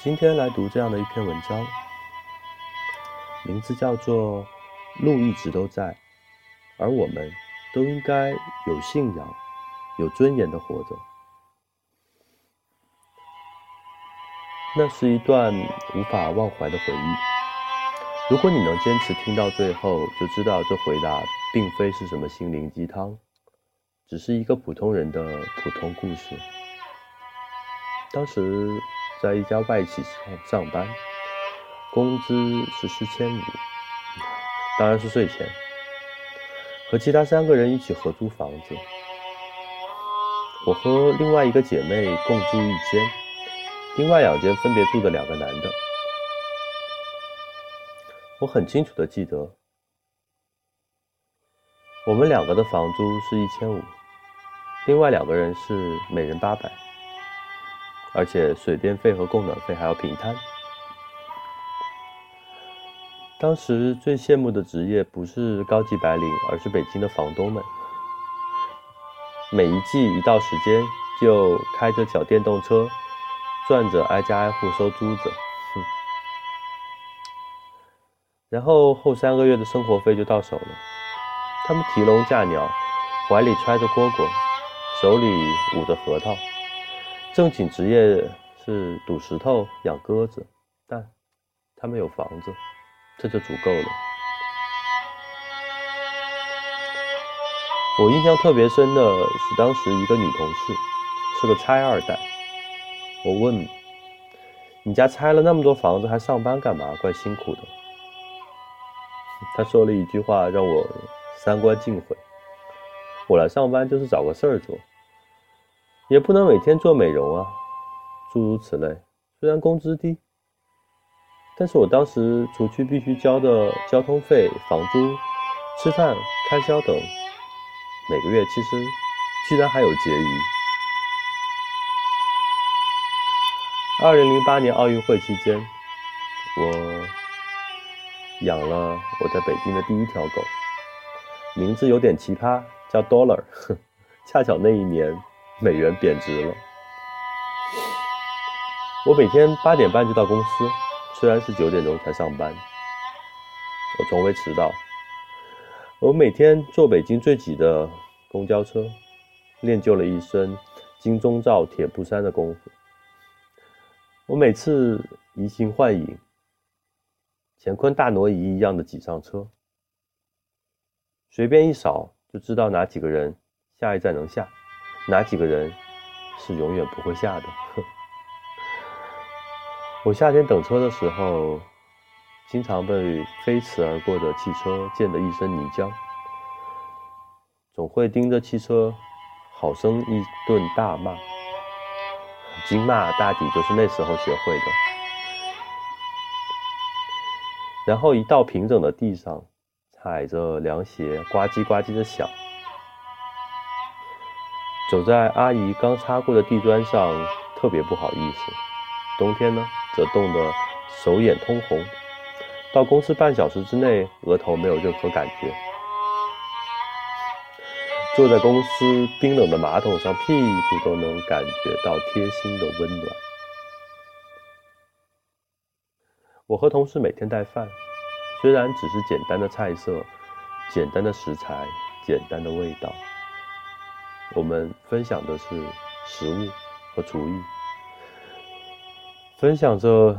今天来读这样的一篇文章，名字叫做《路一直都在》，而我们都应该有信仰、有尊严的活着。那是一段无法忘怀的回忆。如果你能坚持听到最后，就知道这回答并非是什么心灵鸡汤，只是一个普通人的普通故事。当时。在一家外企上上班，工资是四千五，当然是税前。和其他三个人一起合租房子，我和另外一个姐妹共住一间，另外两间分别住着两个男的。我很清楚的记得，我们两个的房租是一千五，另外两个人是每人八百。而且水电费和供暖费还要平摊。当时最羡慕的职业不是高级白领，而是北京的房东们。每一季一到时间，就开着小电动车，转着挨家挨户收租子。哼。然后后三个月的生活费就到手了。他们提笼架鸟，怀里揣着蝈蝈，手里捂着核桃。正经职业是赌石头、养鸽子，但他们有房子，这就足够了。我印象特别深的是，当时一个女同事是个拆二代。我问：“你家拆了那么多房子，还上班干嘛？怪辛苦的。”她说了一句话，让我三观尽毁：“我来上班就是找个事儿做。”也不能每天做美容啊，诸如此类。虽然工资低，但是我当时除去必须交的交通费、房租、吃饭开销等，每个月其实居然还有结余。二零零八年奥运会期间，我养了我在北京的第一条狗，名字有点奇葩，叫 Dollar。恰巧那一年。美元贬值了。我每天八点半就到公司，虽然是九点钟才上班，我从未迟到。我每天坐北京最挤的公交车，练就了一身金钟罩铁布衫的功夫。我每次移形换影，乾坤大挪移一样的挤上车，随便一扫就知道哪几个人下一站能下。哪几个人是永远不会下的？我夏天等车的时候，经常被飞驰而过的汽车溅得一身泥浆，总会盯着汽车，好生一顿大骂。金骂大抵就是那时候学会的。然后一到平整的地上，踩着凉鞋呱唧呱唧的响。走在阿姨刚擦过的地砖上，特别不好意思。冬天呢，则冻得手眼通红。到公司半小时之内，额头没有任何感觉。坐在公司冰冷的马桶上，屁股都能感觉到贴心的温暖。我和同事每天带饭，虽然只是简单的菜色、简单的食材、简单的味道。我们分享的是食物和厨艺，分享着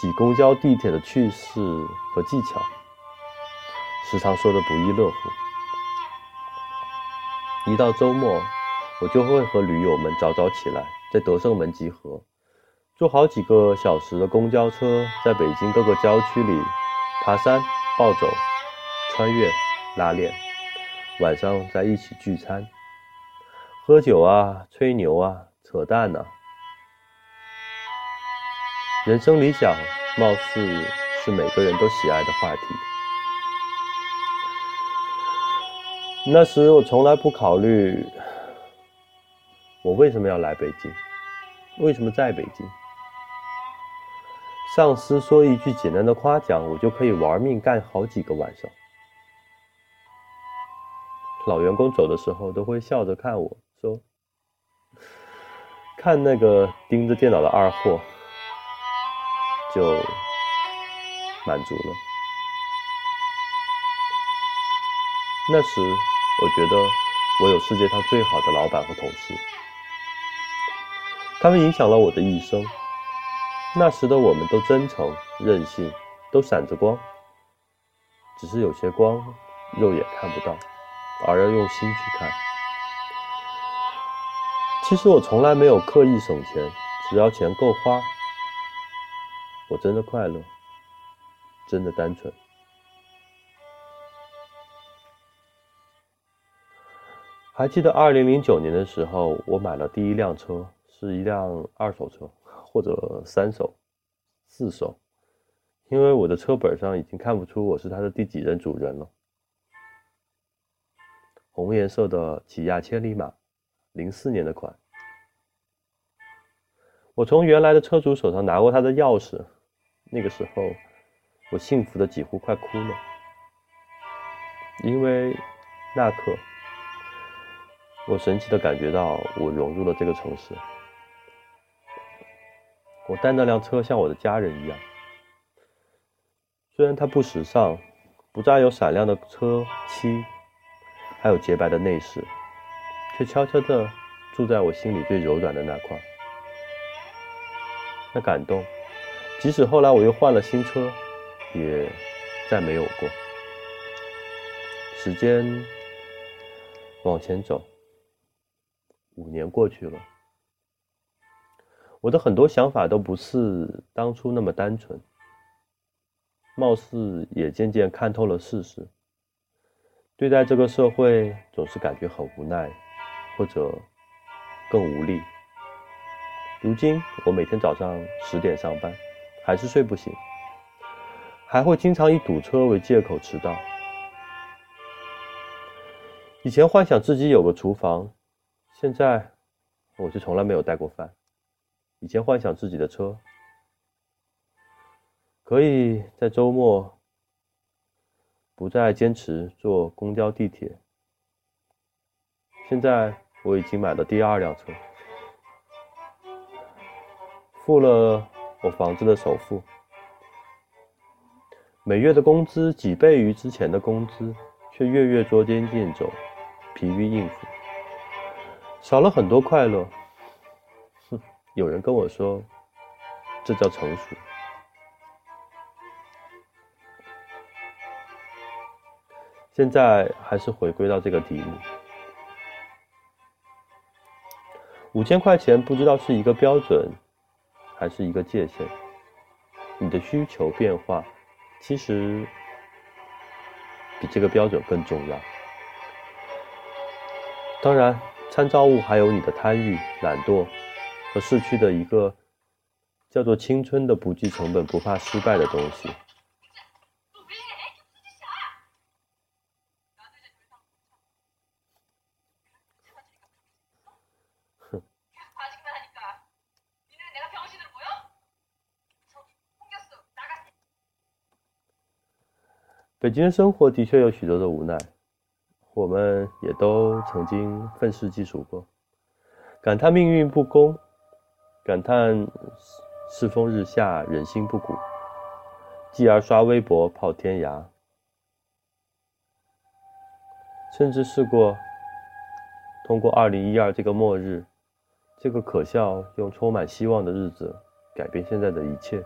挤公交、地铁的趣事和技巧，时常说的不亦乐乎。一到周末，我就会和驴友们早早起来，在德胜门集合，坐好几个小时的公交车，在北京各个郊区里爬山、暴走、穿越、拉练。晚上在一起聚餐，喝酒啊，吹牛啊，扯淡呐。人生理想，貌似是每个人都喜爱的话题。那时我从来不考虑，我为什么要来北京，为什么在北京。上司说一句简单的夸奖，我就可以玩命干好几个晚上。老员工走的时候都会笑着看我说：“看那个盯着电脑的二货，就满足了。那时，我觉得我有世界上最好的老板和同事，他们影响了我的一生。那时的我们都真诚、任性，都闪着光，只是有些光肉眼看不到，而要用心去看。其实我从来没有刻意省钱，只要钱够花，我真的快乐，真的单纯。还记得二零零九年的时候，我买了第一辆车，是一辆二手车，或者三手、四手，因为我的车本上已经看不出我是它的第几任主人了。红颜色的起亚千里马，零四年的款。我从原来的车主手上拿过他的钥匙，那个时候，我幸福的几乎快哭了，因为那刻。我神奇的感觉到，我融入了这个城市。我带那辆车像我的家人一样，虽然它不时尚，不再有闪亮的车漆，还有洁白的内饰，却悄悄的住在我心里最柔软的那块。那感动，即使后来我又换了新车，也再没有过。时间往前走。五年过去了，我的很多想法都不是当初那么单纯，貌似也渐渐看透了事实。对待这个社会，总是感觉很无奈，或者更无力。如今，我每天早上十点上班，还是睡不醒，还会经常以堵车为借口迟到。以前幻想自己有个厨房。现在，我却从来没有带过饭。以前幻想自己的车可以在周末不再坚持坐公交地铁。现在我已经买了第二辆车，付了我房子的首付，每月的工资几倍于之前的工资，却月月捉襟见肘，疲于应付。少了很多快乐，哼！有人跟我说，这叫成熟。现在还是回归到这个题目：五千块钱不知道是一个标准，还是一个界限。你的需求变化，其实比这个标准更重要。当然。参照物还有你的贪欲、懒惰和逝去的一个叫做青春的不计成本、不怕失败的东西。北京的生活的确有许多的无奈。我们也都曾经愤世嫉俗过，感叹命运不公，感叹世风日下，人心不古，继而刷微博泡天涯，甚至试过通过二零一二这个末日，这个可笑又充满希望的日子，改变现在的一切。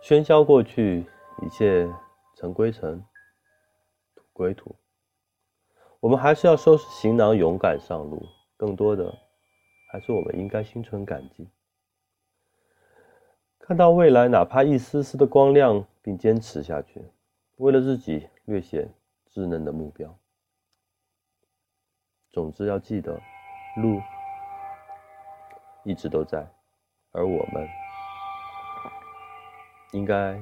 喧嚣过去，一切尘归尘。土归土，我们还是要收拾行囊，勇敢上路。更多的，还是我们应该心存感激，看到未来哪怕一丝丝的光亮，并坚持下去，为了自己略显稚嫩的目标。总之，要记得，路一直都在，而我们应该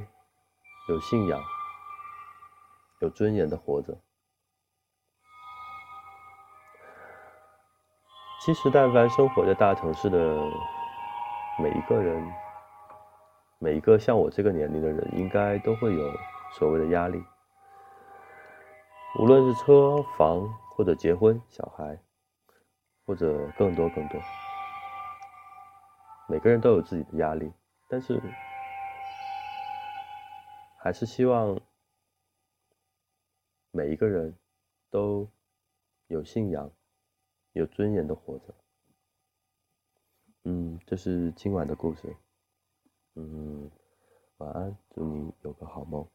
有信仰。有尊严的活着。其实，但凡生活在大城市的每一个人，每一个像我这个年龄的人，应该都会有所谓的压力。无论是车房或者结婚、小孩，或者更多更多。每个人都有自己的压力，但是还是希望每一个人都有信仰、有尊严的活着。嗯，这是今晚的故事。嗯，晚安，祝你有个好梦。